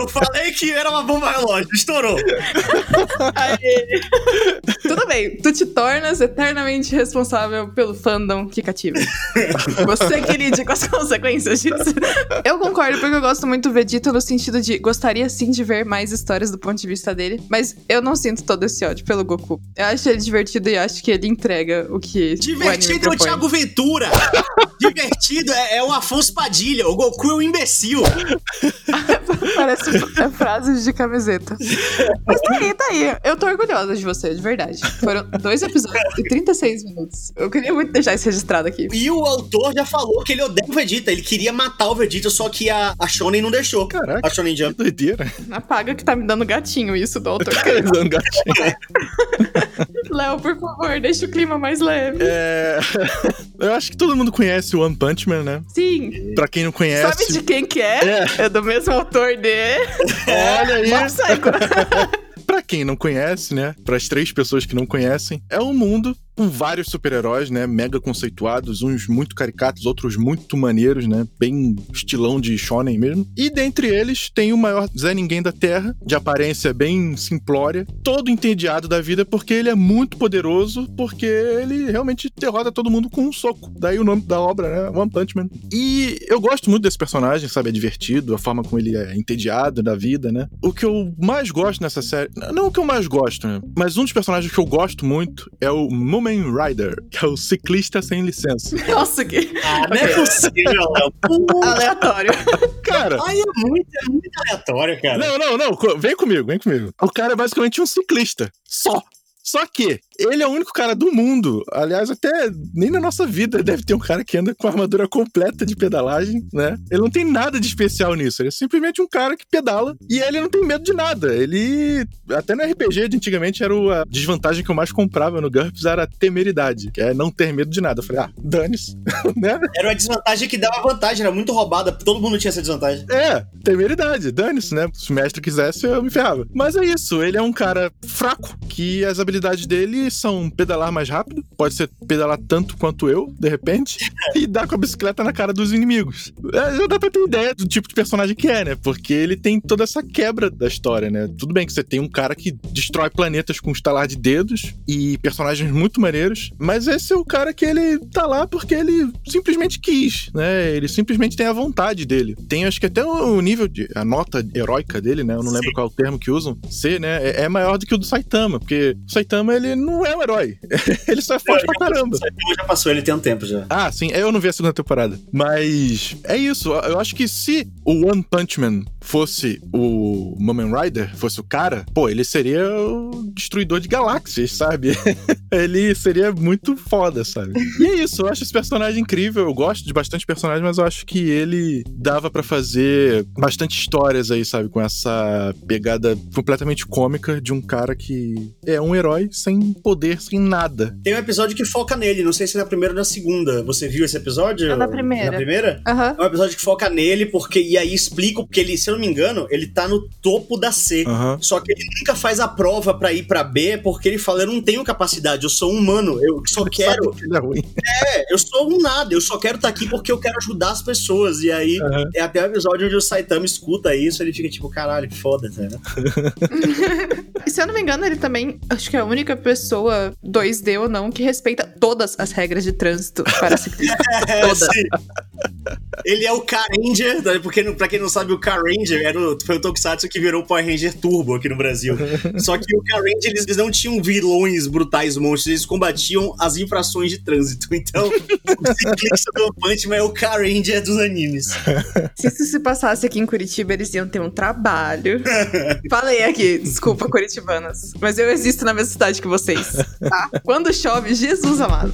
eu falei que era uma bomba relógio. Estourou. Tudo bem, tu te tornas eternamente responsável pelo fandom que cativa. Você que lide com as consequências disso. Eu concordo, porque eu gosto muito do Vegeta no sentido de gostaria sim de ver mais histórias do ponto de vista dele, mas eu não sinto todo esse ódio pelo Goku. Eu acho ele divertido e acho que ele entrega o que. Divertido o é o Thiago Ventura! divertido é, é, o Afonso Padilha, o Goku é um imbecil! Parece é, frases de camiseta. Mas tá aí, tá aí. Eu tô orgulhosa de você, de verdade. Foram dois episódios e 36 minutos. Eu queria muito deixar isso registrado aqui. E o autor já falou que ele odeia o Vegeta, ele queria matar o Vegeta, só que a, a Shonen não deixou. Caraca. A Shonen Jump. Que doideira. Apaga que tá me dando gatinho isso do autor. tá me dando gatinho. Léo, por favor, deixa o clima mais leve. É... Eu acho que todo mundo conhece o One Punch Man, né? Sim. Pra quem não conhece. Sabe de quem que é? É, é do mesmo autor de. Olha aí. Pra quem não conhece, né? Para as três pessoas que não conhecem, é um mundo com vários super-heróis, né? Mega conceituados, uns muito caricatos, outros muito maneiros, né? Bem estilão de shonen mesmo. E dentre eles tem o maior Zé Ninguém da Terra, de aparência bem simplória, todo entediado da vida porque ele é muito poderoso, porque ele realmente derrota todo mundo com um soco. Daí o nome da obra, né? One Punch Man. E eu gosto muito desse personagem, sabe? É divertido, a forma como ele é entediado da vida, né? O que eu mais gosto nessa série, não o que eu mais gosto, né? Mas um dos personagens que eu gosto muito é o Moment Kamen Rider, que é o ciclista sem licença. Nossa, que. Ah, não é possível, Léo. Aleatório. Cara. Ai, é muito, é muito aleatório, cara. Não, não, não. Vem comigo, vem comigo. O cara é basicamente um ciclista. Só. Só que ele é o único cara do mundo. Aliás, até nem na nossa vida deve ter um cara que anda com a armadura completa de pedalagem, né? Ele não tem nada de especial nisso. Ele é simplesmente um cara que pedala e ele não tem medo de nada. Ele. Até no RPG de antigamente era a desvantagem que eu mais comprava no GURPS era a temeridade, que é não ter medo de nada. Eu falei, ah, dane-se, né? Era uma desvantagem que dava vantagem, era muito roubada, todo mundo tinha essa desvantagem. É, temeridade, dane-se, né? Se o mestre quisesse, eu me ferrava. Mas é isso, ele é um cara fraco, que as habilidades dele são pedalar mais rápido, pode ser pedalar tanto quanto eu, de repente, e dar com a bicicleta na cara dos inimigos. É, já dá pra ter ideia do tipo de personagem que é, né? Porque ele tem toda essa quebra da história, né? Tudo bem que você tem um cara que destrói planetas com um estalar de dedos e personagens muito maneiros, mas esse é o cara que ele tá lá porque ele simplesmente quis, né? Ele simplesmente tem a vontade dele. Tem acho que até o nível de a nota heróica dele, né? Eu não Sim. lembro qual é o termo que usam. C, né? É, é, maior do que o do Saitama, porque o Saitama ele não é um herói. ele só é forte pra caramba. O já passou, ele tem um tempo já. Ah, sim. Eu não vi a segunda temporada. Mas é isso. Eu acho que se o One Punch Man fosse o Moment Rider, fosse o cara, pô, ele seria o destruidor de galáxias, sabe? ele seria muito foda, sabe? E é isso, eu acho esse personagem incrível. Eu gosto de bastante personagens, mas eu acho que ele dava para fazer bastante histórias aí, sabe? Com essa pegada completamente cômica de um cara que é um herói sem poder, sem nada. Tem um episódio que foca nele, não sei se é na primeira ou na segunda. Você viu esse episódio? É na primeira. Na primeira? Uhum. É um episódio que foca nele, porque e aí explica, porque ele, se eu não me engano, ele tá no topo da C. Uhum. Só que ele nunca faz a prova para ir para B, porque ele fala: eu não tenho capacidade, eu sou humano, eu só quero. Que é, ruim. é, eu sou um nada, eu só quero estar tá aqui porque eu quero ajudar as pessoas. E aí uhum. é até o episódio onde o Saitama escuta isso, ele fica tipo, caralho, foda, né? e se eu não me engano, ele também, acho que é a única pessoa 2D ou não que respeita todas as regras de trânsito para ciclistas. é, todas. Ele é o Car-Ranger, né? porque pra quem não sabe, o Car-Ranger era o, foi o Tokusatsu que virou o Power Ranger Turbo aqui no Brasil. Só que o Car-Ranger, eles, eles, não tinham vilões brutais monstros, eles combatiam as infrações de trânsito. Então, o ciclista do Punchman é o Car-Ranger dos animes. Se isso se passasse aqui em Curitiba, eles iam ter um trabalho. Falei aqui, desculpa, curitibanas. Mas eu existo na mesma cidade que vocês, tá? Quando chove, Jesus amado.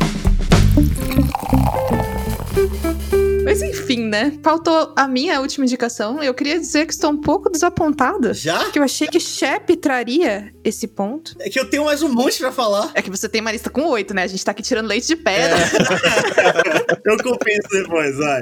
Mas enfim, né? Faltou a minha última indicação. Eu queria dizer que estou um pouco desapontada. Já? Que eu achei que Shep traria esse ponto. É que eu tenho mais um monte pra falar. É que você tem uma lista com oito, né? A gente tá aqui tirando leite de pedra. É. eu compenso depois, vai.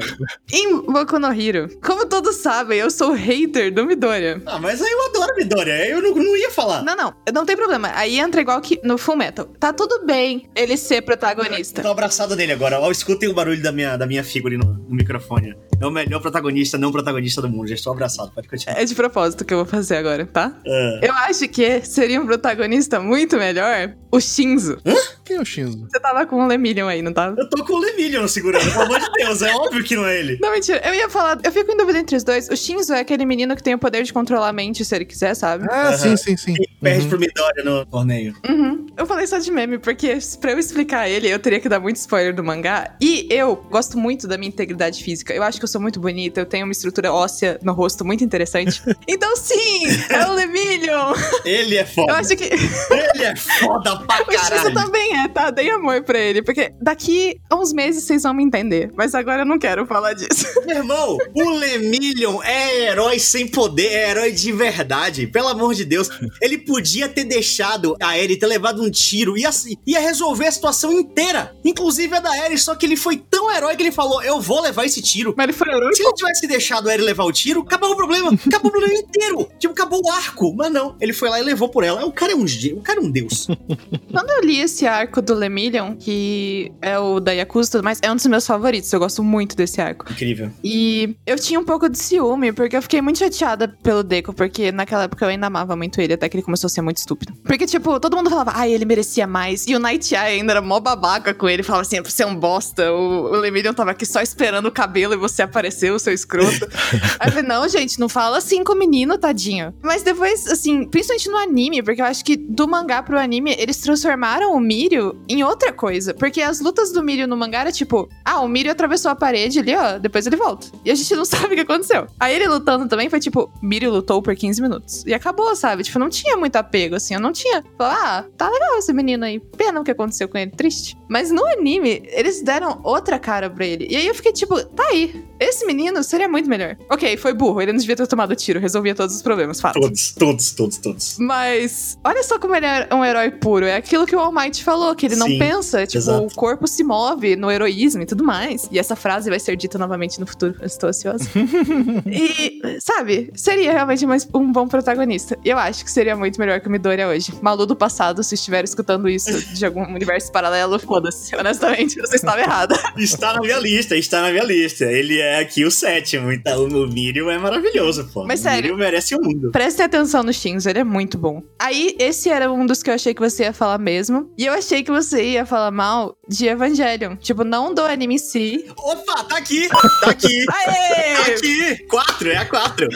Em Boku no Hero, como todos sabem, eu sou hater do Midoriya. Ah, mas aí eu adoro Midoriya. Eu não, não ia falar. Não, não. Não tem problema. Aí entra igual que no Full Metal. Tá tudo bem ele ser protagonista. Tô abraçado nele agora. Ó, escutem o barulho da minha, da minha figura no, microfone. É o melhor protagonista, não protagonista do mundo. Já estou abraçado, pode continuar. É de propósito que eu vou fazer agora, tá? É. Eu acho que seria um protagonista muito melhor o Shinzo. Hã? Quem é o Shinzo? Você tava com o Lemillion aí, não tava? Eu tô com o Lemillion segurando, pelo amor de Deus. É óbvio que não é ele. Não, mentira. Eu ia falar, eu fico em dúvida entre os dois. O Shinzo é aquele menino que tem o poder de controlar a mente se ele quiser, sabe? Ah, uhum. sim, sim, sim. E perde uhum. pro Midoriya no torneio. Uhum. Eu falei só de meme, porque pra eu explicar ele, eu teria que dar muito spoiler do mangá. E eu gosto muito da minha integridade física. Eu acho que eu sou muito bonita, eu tenho uma estrutura óssea no rosto muito interessante. então, sim, é o Lemillion. Ele é foda. Eu acho que. Ele é foda pra caralho. O também é, tá? Dei amor pra ele. Porque daqui a uns meses vocês vão me entender. Mas agora eu não quero falar disso. Meu irmão, o Lemillion é herói sem poder, é herói de verdade. Pelo amor de Deus. Ele podia ter deixado a Eri ter levado um tiro e assim, ia resolver a situação inteira. Inclusive a da Eri, só que ele foi tão herói que ele falou: Eu vou levar esse tiro. Mas ele foi herói. Se ele tivesse deixado a Eri levar o tiro, acabou o problema. Acabou o problema inteiro. Tipo, acabou o arco. Mas não, ele foi lá e levou por ela. O cara é um, o cara é um deus. Quando eu li esse arco do Lemillion, que é o da Yakuza e tudo mais, é um dos meus favoritos. Eu gosto muito desse arco. Incrível. E eu tinha um pouco de ciúme, porque eu fiquei muito chateada pelo Deco, porque naquela época eu ainda amava muito ele, até que ele começou a ser muito estúpido. Porque, tipo, todo mundo falava, ai, ah, ele merecia mais. E o Night Eye ainda era mó babaca com ele, falava assim, você é um bosta, o, o Lemillion tava aqui só esperando o cabelo e você apareceu, seu escroto. Aí eu falei, não, gente, não fala assim com o menino, tadinho. Mas depois, assim, principalmente no anime, porque eu acho que do mangá pro anime, eles transformaram o Mirio em outra coisa. Porque as lutas do Mirio no mangá era tipo, ah, o Mirio atravessou a parede ali, ó, depois ele volta. E a gente não sabe o que aconteceu. Aí ele lutando também foi tipo, Mirio lutou por 15 minutos. E acabou, sabe? Tipo, não tinha muito apego, assim, eu não tinha. Falei, ah, tá legal esse menino aí. Pena o que aconteceu com ele, triste. Mas no anime, eles deram outra cara pra ele. E aí eu fiquei tipo, tá aí. Esse menino seria muito melhor. Ok, foi burro, ele não devia ter tomado tiro, resolvia todos os problemas, fato. Todos, todos, todos, todos. Mas olha só como ele é um herói puro. É aquilo que o All Might falou, que ele não Sim, pensa. Tipo, exato. o corpo se move no heroísmo e tudo mais. E essa frase vai ser dita novamente no futuro. Eu estou ansiosa. e, sabe, seria realmente mais um bom protagonista. E eu acho que seria muito melhor que o Midoriya hoje. Malu do passado, se estiver escutando isso de algum universo paralelo, foda-se. Honestamente, você estava errada. Está na minha lista, está na minha lista. Ele é aqui o sétimo, então o Mirio é maravilhoso, pô. Mas o sério. Mirio merece o mundo. Prestem atenção no Shinzo, ele é muito bom. Aí, esse era um dos que eu achei que você ia falar mesmo. E eu achei que você ia falar mal de Evangelion. Tipo, não do anime em si. Opa, tá aqui, tá aqui. Tá Aê! aqui! Quatro, é a quatro.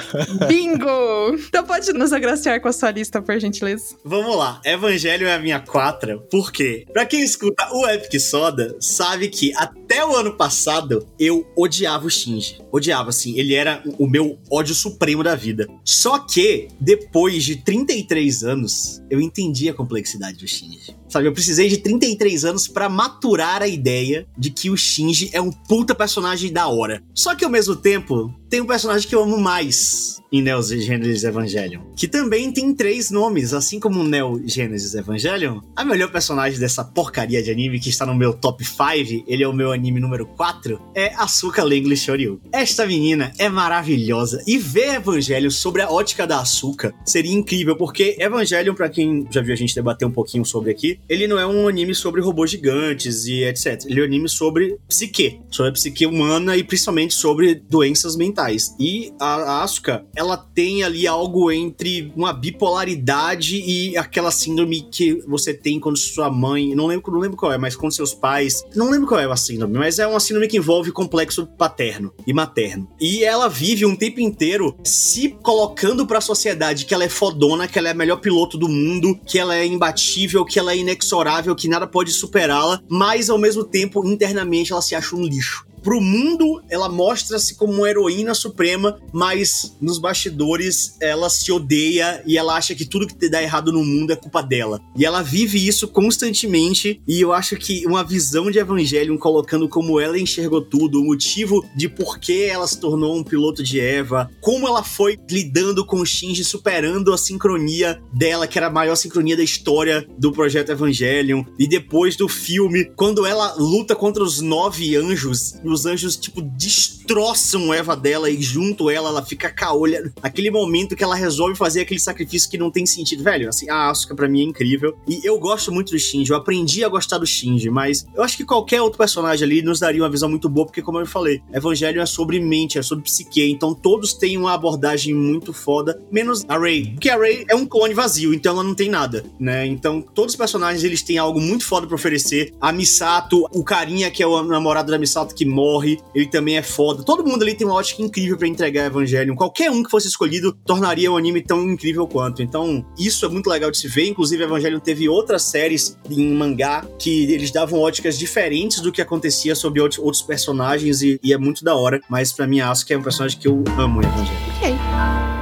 Bingo! Então pode nos agraciar com a sua lista, por gentileza. Vamos lá, Evangelho é a minha quatra, por quê? Pra quem escuta o Epic Soda, sabe que até o ano passado eu odiava o Shinji. Odiava, assim, ele era o meu ódio supremo da vida. Só que, depois de 33 anos, eu entendi a complexidade do Shinji. Sabe, eu precisei de 33 anos pra maturar a ideia de que o Shinji é um puta personagem da hora. Só que ao mesmo tempo, tem um personagem que eu amo mais em Neo Genesis Evangelion, que também tem três nomes, assim como Neo Genesis Evangelion. A melhor personagem dessa porcaria de anime que está no meu top 5, ele é o meu anime número 4, é Asuka Langley Shoryu. Esta menina é maravilhosa e ver Evangelion sobre a ótica da Asuka seria incrível, porque Evangelion, pra quem já viu a gente debater um pouquinho sobre aqui, ele não é um anime sobre robôs gigantes e etc. Ele é um anime sobre psique, sobre a psique humana e principalmente sobre doenças mentais. E a Asuka, ela tem ali algo entre uma bipolaridade e aquela síndrome que você tem quando sua mãe, não lembro, não lembro qual é, mas quando seus pais, não lembro qual é a síndrome, mas é uma síndrome que envolve complexo paterno e materno. E ela vive um tempo inteiro se colocando pra sociedade que ela é fodona, que ela é a melhor piloto do mundo, que ela é imbatível, que ela é inexorável, que nada pode superá-la, mas ao mesmo tempo internamente ela se acha um lixo. Pro mundo, ela mostra-se como uma heroína suprema, mas nos bastidores ela se odeia e ela acha que tudo que dá errado no mundo é culpa dela. E ela vive isso constantemente, e eu acho que uma visão de Evangelion colocando como ela enxergou tudo, o motivo de por que ela se tornou um piloto de Eva, como ela foi lidando com o Shinji, superando a sincronia dela, que era a maior sincronia da história do projeto Evangelion, e depois do filme, quando ela luta contra os nove anjos, os anjos, tipo, destroçam Eva dela e junto ela, ela fica caolha. Aquele momento que ela resolve fazer aquele sacrifício que não tem sentido. Velho, assim, a Asuka pra mim é incrível. E eu gosto muito do Shinji, eu aprendi a gostar do Shinji, mas eu acho que qualquer outro personagem ali nos daria uma visão muito boa, porque como eu falei, Evangelho é sobre mente, é sobre psique, então todos têm uma abordagem muito foda, menos a Rey. Porque a Rey é um clone vazio, então ela não tem nada, né? Então todos os personagens, eles têm algo muito foda pra oferecer. A Misato, o carinha que é o namorado da Misato que morre, ele também é foda. Todo mundo ali tem uma ótica incrível pra entregar Evangelion. Qualquer um que fosse escolhido tornaria o anime tão incrível quanto. Então, isso é muito legal de se ver. Inclusive, Evangelion teve outras séries em mangá que eles davam óticas diferentes do que acontecia sobre outros personagens e, e é muito da hora. Mas pra mim, Asuka é um personagem que eu amo em Evangelion. Ok.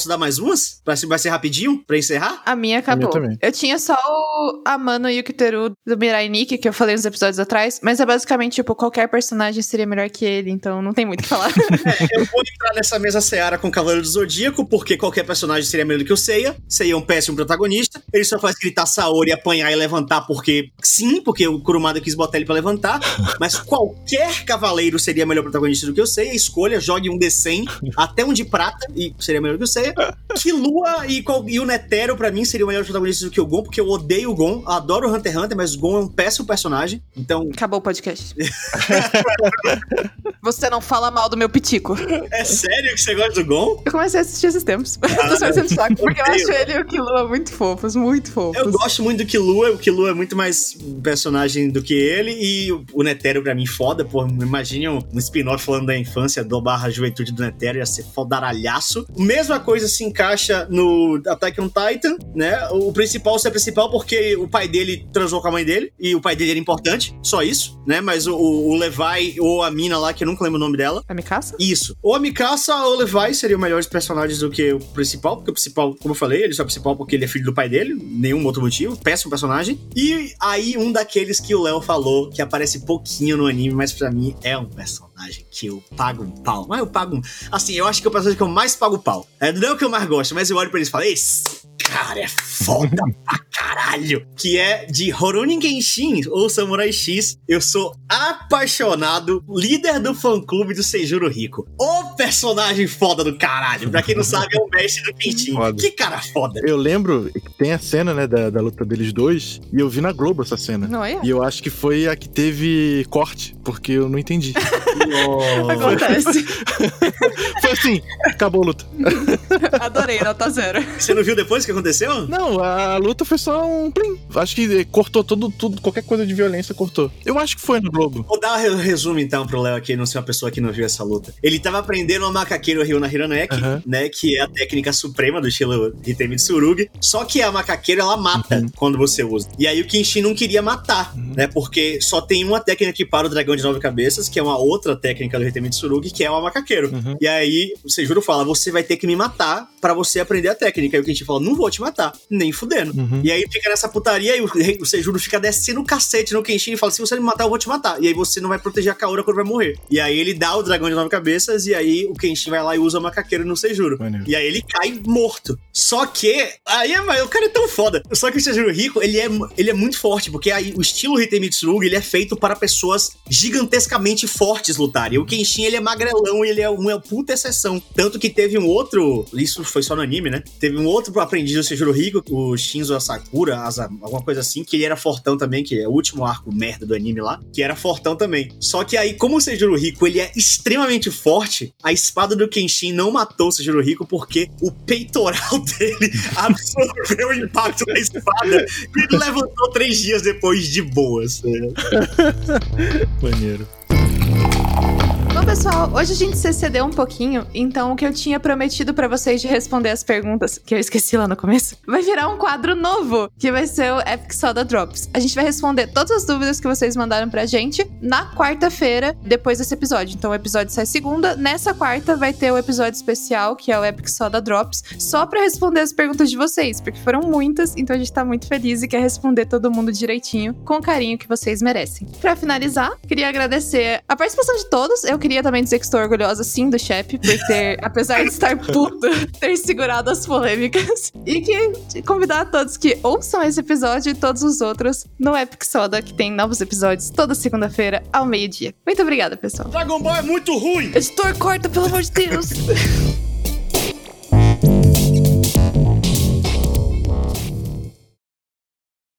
Posso dar mais umas? Pra, vai ser rapidinho? Pra encerrar? A minha acabou. também. eu tinha só o Amano e o Kiteru do Mirai Nikki, que eu falei nos episódios atrás, mas é basicamente, tipo, qualquer personagem seria melhor que ele, então não tem muito o que falar. Eu vou entrar nessa mesa seara com o Cavaleiro do Zodíaco, porque qualquer personagem seria melhor do que o Seiya. Seiya é um péssimo protagonista. Ele só faz gritar Saori, apanhar e levantar porque sim, porque o Kurumada quis botar ele pra levantar. Mas qualquer cavaleiro seria melhor protagonista do que o Seiya. Escolha, jogue um D100 até um de prata e seria melhor que o Seiya. Ser. Killua e, e o Netero, pra mim, seriam melhores protagonistas do que o Gon, porque eu odeio o Gon, adoro o Hunter x Hunter, mas o Gon é um péssimo personagem, então... Acabou o podcast. você não fala mal do meu pitico. É sério que você gosta do Gon? Eu comecei a assistir esses tempos. Ah, Tô só saco, porque eu acho ele e o Killua muito fofos, muito fofos. Eu gosto muito do Killua, o Killua é muito mais personagem do que ele, e o Netero pra mim foda, pô, imagine um, um spin-off falando da infância do barra juventude do Netero, ia ser fodaralhaço. Mesma coisa se encaixa no Attack on Titan, né? O principal ser principal porque o pai dele transou com a mãe dele, e o pai dele era importante, só isso, né? Mas o, o Levi ou a mina lá, que eu nunca lembro o nome dela. A Mikasa? Isso. Ou a Mikasa ou o Levi seriam melhores personagens do que o principal, porque o principal, como eu falei, ele só é principal porque ele é filho do pai dele, nenhum outro motivo, péssimo personagem. E aí, um daqueles que o Léo falou, que aparece pouquinho no anime, mas para mim é um personagem que eu pago um pau. Mas eu pago um... Assim, eu acho que é o personagem que eu mais pago pau. É, não é o que eu mais gosto, mas eu olho pra eles e falo, esse cara é foda pra caralho. Que é de Horunin Genshin ou Samurai X. Eu sou apaixonado, líder do fã-clube do Seijuro Rico. O personagem foda do caralho. Pra quem não sabe, é o mestre do Genshin. Que cara foda. Eu lembro que tem a cena, né, da, da luta deles dois, e eu vi na Globo essa cena. Não é? E eu acho que foi a que teve corte, porque eu não entendi. oh. Acontece. foi assim, acabou a luta. Adorei, nota zero. Você não viu depois que aconteceu? Não, a luta foi só um plim. Acho que cortou tudo, tudo, qualquer coisa de violência cortou. Eu acho que foi no Globo. Vou dar um resumo então pro Léo aqui, não ser uma pessoa que não viu essa luta. Ele tava aprendendo a macaqueiro Ryu na Hiraneki, uhum. né? Que é a técnica suprema do estilo Hitemi Tsurugi. Só que a macaqueira ela mata uhum. quando você usa. E aí o Kenshin não queria matar, uhum. né? Porque só tem uma técnica que para o dragão de nove cabeças, que é uma outra técnica do Hitemi Tsurugi, que é o macaqueiro. Uhum. E aí o Seijuro fala: você vai ter que me matar para você aprender a técnica. E o Kenshin fala: não vou te matar, nem fudendo. Uhum. E aí fica nessa putaria e o, o Seijuro fica descendo o cacete no Kenshin e fala: se você me matar, eu vou te matar. E aí você não vai proteger a Kaora quando vai morrer. E aí ele dá o dragão de nove cabeças e aí o Kenshin vai lá e usa o macaqueiro no Seijuro. E aí ele cai morto. Só que, aí o cara é tão foda. Só que o Seijuro Rico, ele é, ele é muito forte, porque aí o estilo Hitemitsurugi, ele é feito para pessoas gigantescamente fortes lutarem. O Kenshin, ele é magrelão e ele é uma puta exceção. Tanto que teve um outro, isso foi só no anime, né? Teve um outro aprendiz do Seijuro Rico, o Shinzo Asakura, Asa, alguma coisa assim, que ele era fortão também, que é o último arco merda do anime lá, que era fortão também. Só que aí, como o Seijuro Rico, ele é extremamente forte, a espada do Kenshin não matou o Seijuro Rico porque o peitoral dele absorveu o impacto da espada e ele levantou três dias depois de boas. Né? Maneiro. Bom, pessoal, hoje a gente se excedeu um pouquinho, então o que eu tinha prometido para vocês de responder as perguntas, que eu esqueci lá no começo, vai virar um quadro novo, que vai ser o Epic Soda Drops. A gente vai responder todas as dúvidas que vocês mandaram pra gente na quarta-feira, depois desse episódio. Então o episódio sai segunda, nessa quarta vai ter o episódio especial, que é o Epic Soda Drops, só para responder as perguntas de vocês, porque foram muitas, então a gente tá muito feliz e quer responder todo mundo direitinho, com o carinho que vocês merecem. Para finalizar, queria agradecer a participação de todos. Eu queria também dizer que estou orgulhosa, sim, do Shep, por ter, apesar de estar puta, ter segurado as polêmicas. E que convidar a todos que ouçam esse episódio e todos os outros no Epic Soda, que tem novos episódios toda segunda-feira ao meio-dia. Muito obrigada, pessoal. Dragon Ball é muito ruim! Editor, corta, pelo amor de Deus!